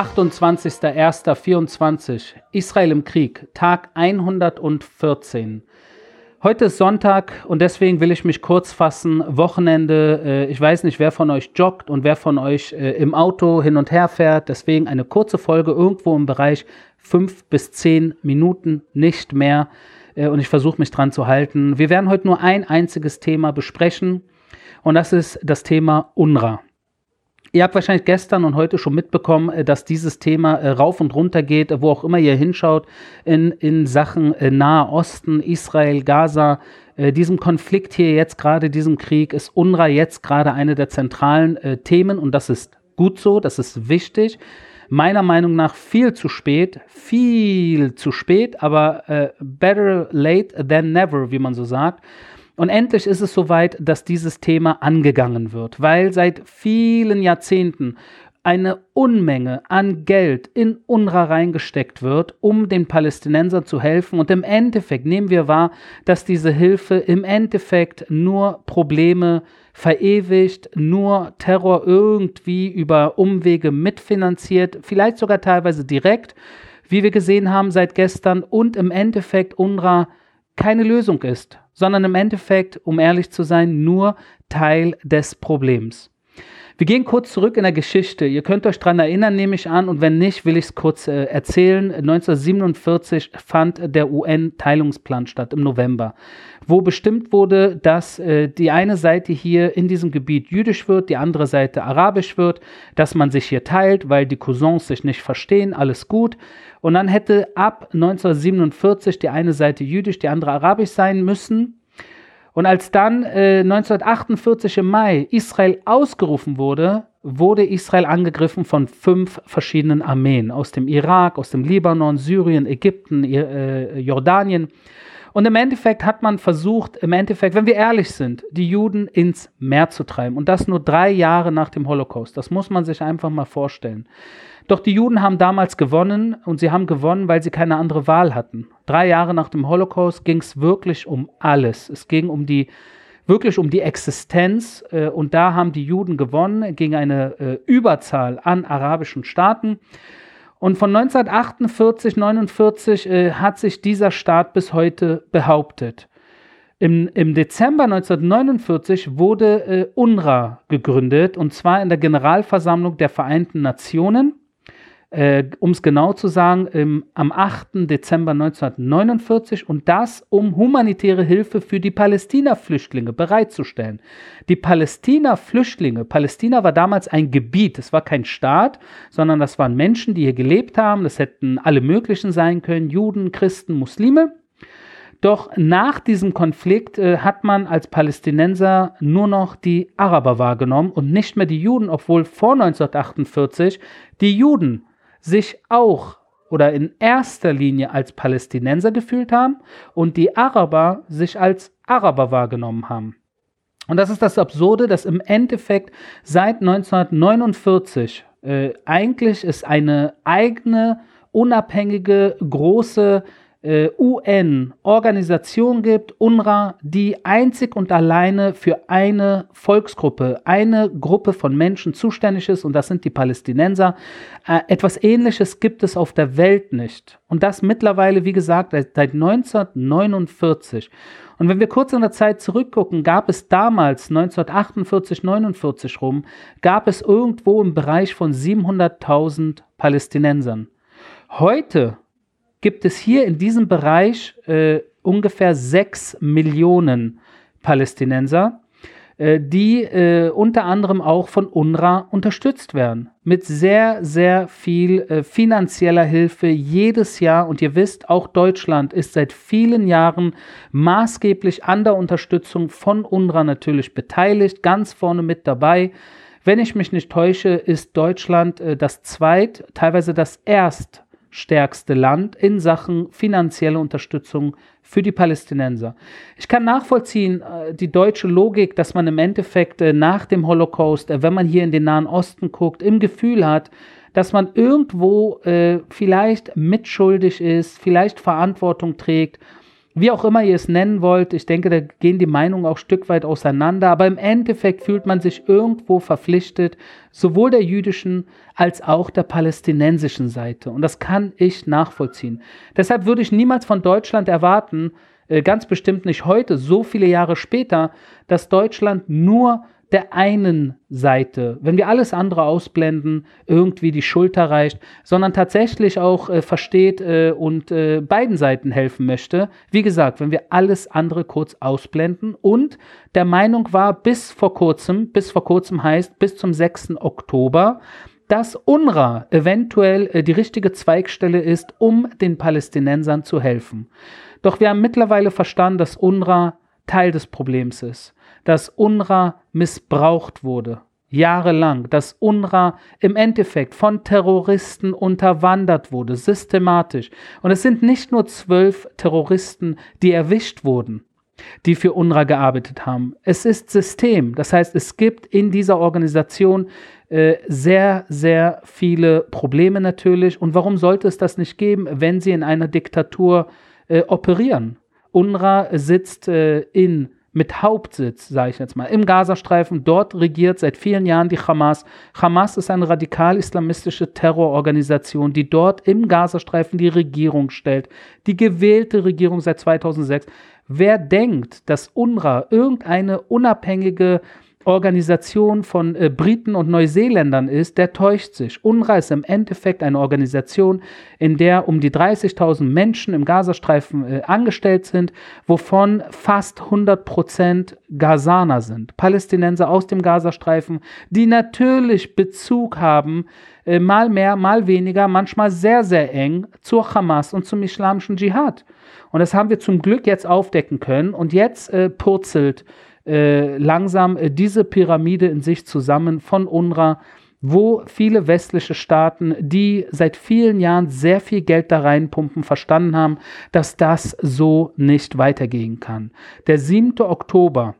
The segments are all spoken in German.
28.01.24 Israel im Krieg, Tag 114. Heute ist Sonntag und deswegen will ich mich kurz fassen. Wochenende, äh, ich weiß nicht, wer von euch joggt und wer von euch äh, im Auto hin und her fährt. Deswegen eine kurze Folge irgendwo im Bereich fünf bis zehn Minuten, nicht mehr. Äh, und ich versuche mich dran zu halten. Wir werden heute nur ein einziges Thema besprechen und das ist das Thema UNRWA. Ihr habt wahrscheinlich gestern und heute schon mitbekommen, äh, dass dieses Thema äh, rauf und runter geht, wo auch immer ihr hinschaut, in, in Sachen äh, Nahe Osten, Israel, Gaza. Diesem Konflikt hier jetzt gerade, diesem Krieg, ist UNRWA jetzt gerade eine der zentralen Themen und das ist gut so, das ist wichtig. Meiner Meinung nach viel zu spät, viel zu spät, aber better late than never, wie man so sagt. Und endlich ist es soweit, dass dieses Thema angegangen wird, weil seit vielen Jahrzehnten eine Unmenge an Geld in UNRWA reingesteckt wird, um den Palästinensern zu helfen. Und im Endeffekt nehmen wir wahr, dass diese Hilfe im Endeffekt nur Probleme verewigt, nur Terror irgendwie über Umwege mitfinanziert, vielleicht sogar teilweise direkt, wie wir gesehen haben seit gestern, und im Endeffekt UNRWA keine Lösung ist sondern im Endeffekt, um ehrlich zu sein, nur Teil des Problems. Wir gehen kurz zurück in der Geschichte. Ihr könnt euch daran erinnern, nehme ich an, und wenn nicht, will ich es kurz äh, erzählen. 1947 fand der UN-Teilungsplan statt im November, wo bestimmt wurde, dass äh, die eine Seite hier in diesem Gebiet jüdisch wird, die andere Seite arabisch wird, dass man sich hier teilt, weil die Cousins sich nicht verstehen, alles gut. Und dann hätte ab 1947 die eine Seite jüdisch, die andere arabisch sein müssen. Und als dann äh, 1948 im Mai Israel ausgerufen wurde, wurde Israel angegriffen von fünf verschiedenen Armeen aus dem Irak, aus dem Libanon, Syrien, Ägypten, äh, Jordanien. Und im Endeffekt hat man versucht, im Endeffekt, wenn wir ehrlich sind, die Juden ins Meer zu treiben. Und das nur drei Jahre nach dem Holocaust. Das muss man sich einfach mal vorstellen. Doch die Juden haben damals gewonnen und sie haben gewonnen, weil sie keine andere Wahl hatten. Drei Jahre nach dem Holocaust ging es wirklich um alles. Es ging um die wirklich um die Existenz äh, und da haben die Juden gewonnen gegen eine äh, Überzahl an arabischen Staaten. Und von 1948, 49 äh, hat sich dieser Staat bis heute behauptet. Im, Im, Dezember 1949 wurde äh, UNRWA gegründet, und zwar in der Generalversammlung der Vereinten Nationen äh, um es genau zu sagen, im, am 8. Dezember 1949 und das, um humanitäre Hilfe für die Palästina-Flüchtlinge bereitzustellen. Die Palästina-Flüchtlinge, Palästina war damals ein Gebiet, es war kein Staat, sondern das waren Menschen, die hier gelebt haben, das hätten alle möglichen sein können, Juden, Christen, Muslime. Doch nach diesem Konflikt äh, hat man als Palästinenser nur noch die Araber wahrgenommen und nicht mehr die Juden, obwohl vor 1948 die Juden sich auch oder in erster Linie als Palästinenser gefühlt haben und die Araber sich als Araber wahrgenommen haben. Und das ist das Absurde, dass im Endeffekt seit 1949 äh, eigentlich es eine eigene, unabhängige, große äh, UN-Organisation gibt, UNRWA, die einzig und alleine für eine Volksgruppe, eine Gruppe von Menschen zuständig ist, und das sind die Palästinenser. Äh, etwas Ähnliches gibt es auf der Welt nicht. Und das mittlerweile, wie gesagt, seit 1949. Und wenn wir kurz in der Zeit zurückgucken, gab es damals, 1948, 49 rum, gab es irgendwo im Bereich von 700.000 Palästinensern. Heute gibt es hier in diesem Bereich äh, ungefähr sechs Millionen Palästinenser, äh, die äh, unter anderem auch von UNRWA unterstützt werden. Mit sehr, sehr viel äh, finanzieller Hilfe jedes Jahr. Und ihr wisst, auch Deutschland ist seit vielen Jahren maßgeblich an der Unterstützung von UNRWA natürlich beteiligt, ganz vorne mit dabei. Wenn ich mich nicht täusche, ist Deutschland äh, das zweit, teilweise das erst stärkste Land in Sachen finanzielle Unterstützung für die Palästinenser. Ich kann nachvollziehen, äh, die deutsche Logik, dass man im Endeffekt äh, nach dem Holocaust, äh, wenn man hier in den Nahen Osten guckt, im Gefühl hat, dass man irgendwo vielleicht mitschuldig ist, vielleicht Verantwortung trägt. Wie auch immer ihr es nennen wollt, ich denke, da gehen die Meinungen auch ein Stück weit auseinander, aber im Endeffekt fühlt man sich irgendwo verpflichtet, sowohl der jüdischen als auch der palästinensischen Seite. Und das kann ich nachvollziehen. Deshalb würde ich niemals von Deutschland erwarten, äh, ganz bestimmt nicht heute, so viele Jahre später, dass Deutschland nur der einen Seite, wenn wir alles andere ausblenden, irgendwie die Schulter reicht, sondern tatsächlich auch äh, versteht äh, und äh, beiden Seiten helfen möchte. Wie gesagt, wenn wir alles andere kurz ausblenden und der Meinung war bis vor kurzem, bis vor kurzem heißt bis zum 6. Oktober, dass UNRWA eventuell äh, die richtige Zweigstelle ist, um den Palästinensern zu helfen. Doch wir haben mittlerweile verstanden, dass UNRWA Teil des Problems ist dass UNRWA missbraucht wurde. Jahrelang, dass UNRWA im Endeffekt von Terroristen unterwandert wurde, systematisch. Und es sind nicht nur zwölf Terroristen, die erwischt wurden, die für UNRWA gearbeitet haben. Es ist System. Das heißt, es gibt in dieser Organisation äh, sehr, sehr viele Probleme natürlich. Und warum sollte es das nicht geben, wenn sie in einer Diktatur äh, operieren? UNRWA sitzt äh, in mit Hauptsitz, sage ich jetzt mal, im Gazastreifen. Dort regiert seit vielen Jahren die Hamas. Hamas ist eine radikal-islamistische Terrororganisation, die dort im Gazastreifen die Regierung stellt, die gewählte Regierung seit 2006. Wer denkt, dass UNRWA irgendeine unabhängige Organisation von äh, Briten und Neuseeländern ist, der täuscht sich. UNRWA ist im Endeffekt eine Organisation, in der um die 30.000 Menschen im Gazastreifen äh, angestellt sind, wovon fast 100 Prozent Gazaner sind. Palästinenser aus dem Gazastreifen, die natürlich Bezug haben, äh, mal mehr, mal weniger, manchmal sehr, sehr eng zur Hamas und zum islamischen Dschihad. Und das haben wir zum Glück jetzt aufdecken können. Und jetzt äh, purzelt langsam äh, diese Pyramide in sich zusammen von UNRWA, wo viele westliche Staaten, die seit vielen Jahren sehr viel Geld da reinpumpen, verstanden haben, dass das so nicht weitergehen kann. Der 7. Oktober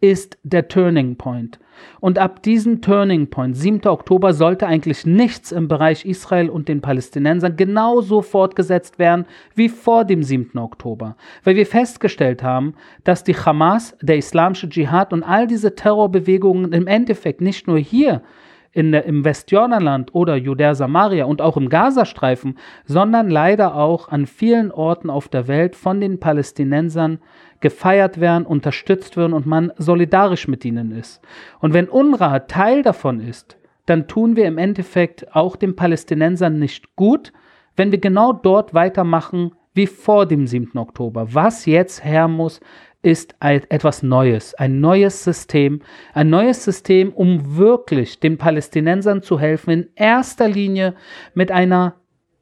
ist der Turning Point. Und ab diesem Turning Point, 7. Oktober, sollte eigentlich nichts im Bereich Israel und den Palästinensern genauso fortgesetzt werden wie vor dem 7. Oktober. Weil wir festgestellt haben, dass die Hamas, der islamische Dschihad und all diese Terrorbewegungen im Endeffekt nicht nur hier in der, im Westjordanland oder Judäa Samaria und auch im Gazastreifen, sondern leider auch an vielen Orten auf der Welt von den Palästinensern gefeiert werden, unterstützt werden und man solidarisch mit ihnen ist. Und wenn UNRWA Teil davon ist, dann tun wir im Endeffekt auch den Palästinensern nicht gut, wenn wir genau dort weitermachen wie vor dem 7. Oktober. Was jetzt her muss, ist etwas Neues, ein neues System, ein neues System, um wirklich den Palästinensern zu helfen, in erster Linie mit einer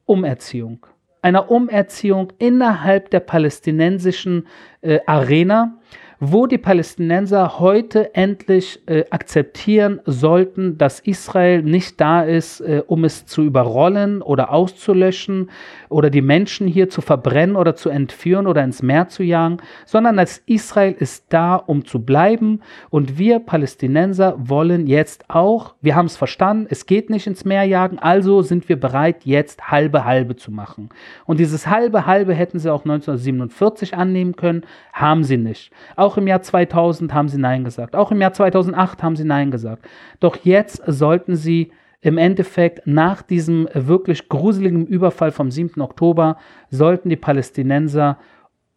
Umerziehung. Einer Umerziehung innerhalb der palästinensischen äh, Arena wo die Palästinenser heute endlich äh, akzeptieren sollten, dass Israel nicht da ist, äh, um es zu überrollen oder auszulöschen oder die Menschen hier zu verbrennen oder zu entführen oder ins Meer zu jagen, sondern dass Israel ist da, um zu bleiben. Und wir Palästinenser wollen jetzt auch, wir haben es verstanden, es geht nicht ins Meer jagen, also sind wir bereit, jetzt halbe halbe zu machen. Und dieses halbe halbe hätten sie auch 1947 annehmen können, haben sie nicht. Auch auch im Jahr 2000 haben sie Nein gesagt. Auch im Jahr 2008 haben sie Nein gesagt. Doch jetzt sollten sie im Endeffekt nach diesem wirklich gruseligen Überfall vom 7. Oktober, sollten die Palästinenser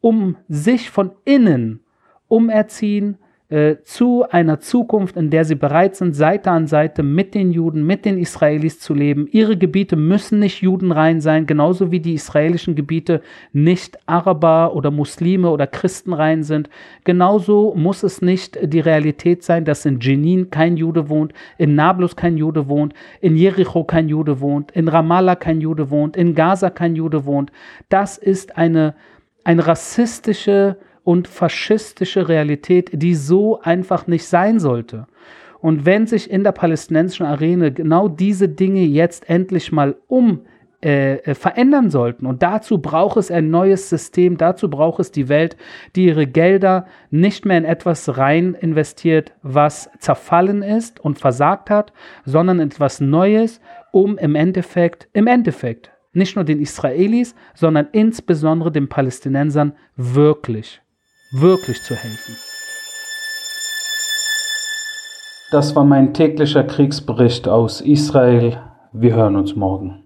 um sich von innen umerziehen, äh, zu einer Zukunft, in der sie bereit sind, Seite an Seite mit den Juden, mit den Israelis zu leben. Ihre Gebiete müssen nicht judenrein sein, genauso wie die israelischen Gebiete nicht Araber oder Muslime oder Christenrein sind. Genauso muss es nicht die Realität sein, dass in Jenin kein Jude wohnt, in Nablus kein Jude wohnt, in Jericho kein Jude wohnt, in Ramallah kein Jude wohnt, in Gaza kein Jude wohnt. Das ist eine, eine rassistische und faschistische Realität, die so einfach nicht sein sollte. Und wenn sich in der palästinensischen Arena genau diese Dinge jetzt endlich mal um äh, äh, verändern sollten. Und dazu braucht es ein neues System, dazu braucht es die Welt, die ihre Gelder nicht mehr in etwas rein investiert, was zerfallen ist und versagt hat, sondern in etwas Neues, um im Endeffekt, im Endeffekt nicht nur den Israelis, sondern insbesondere den Palästinensern wirklich, wirklich zu helfen. Das war mein täglicher Kriegsbericht aus Israel. Wir hören uns morgen.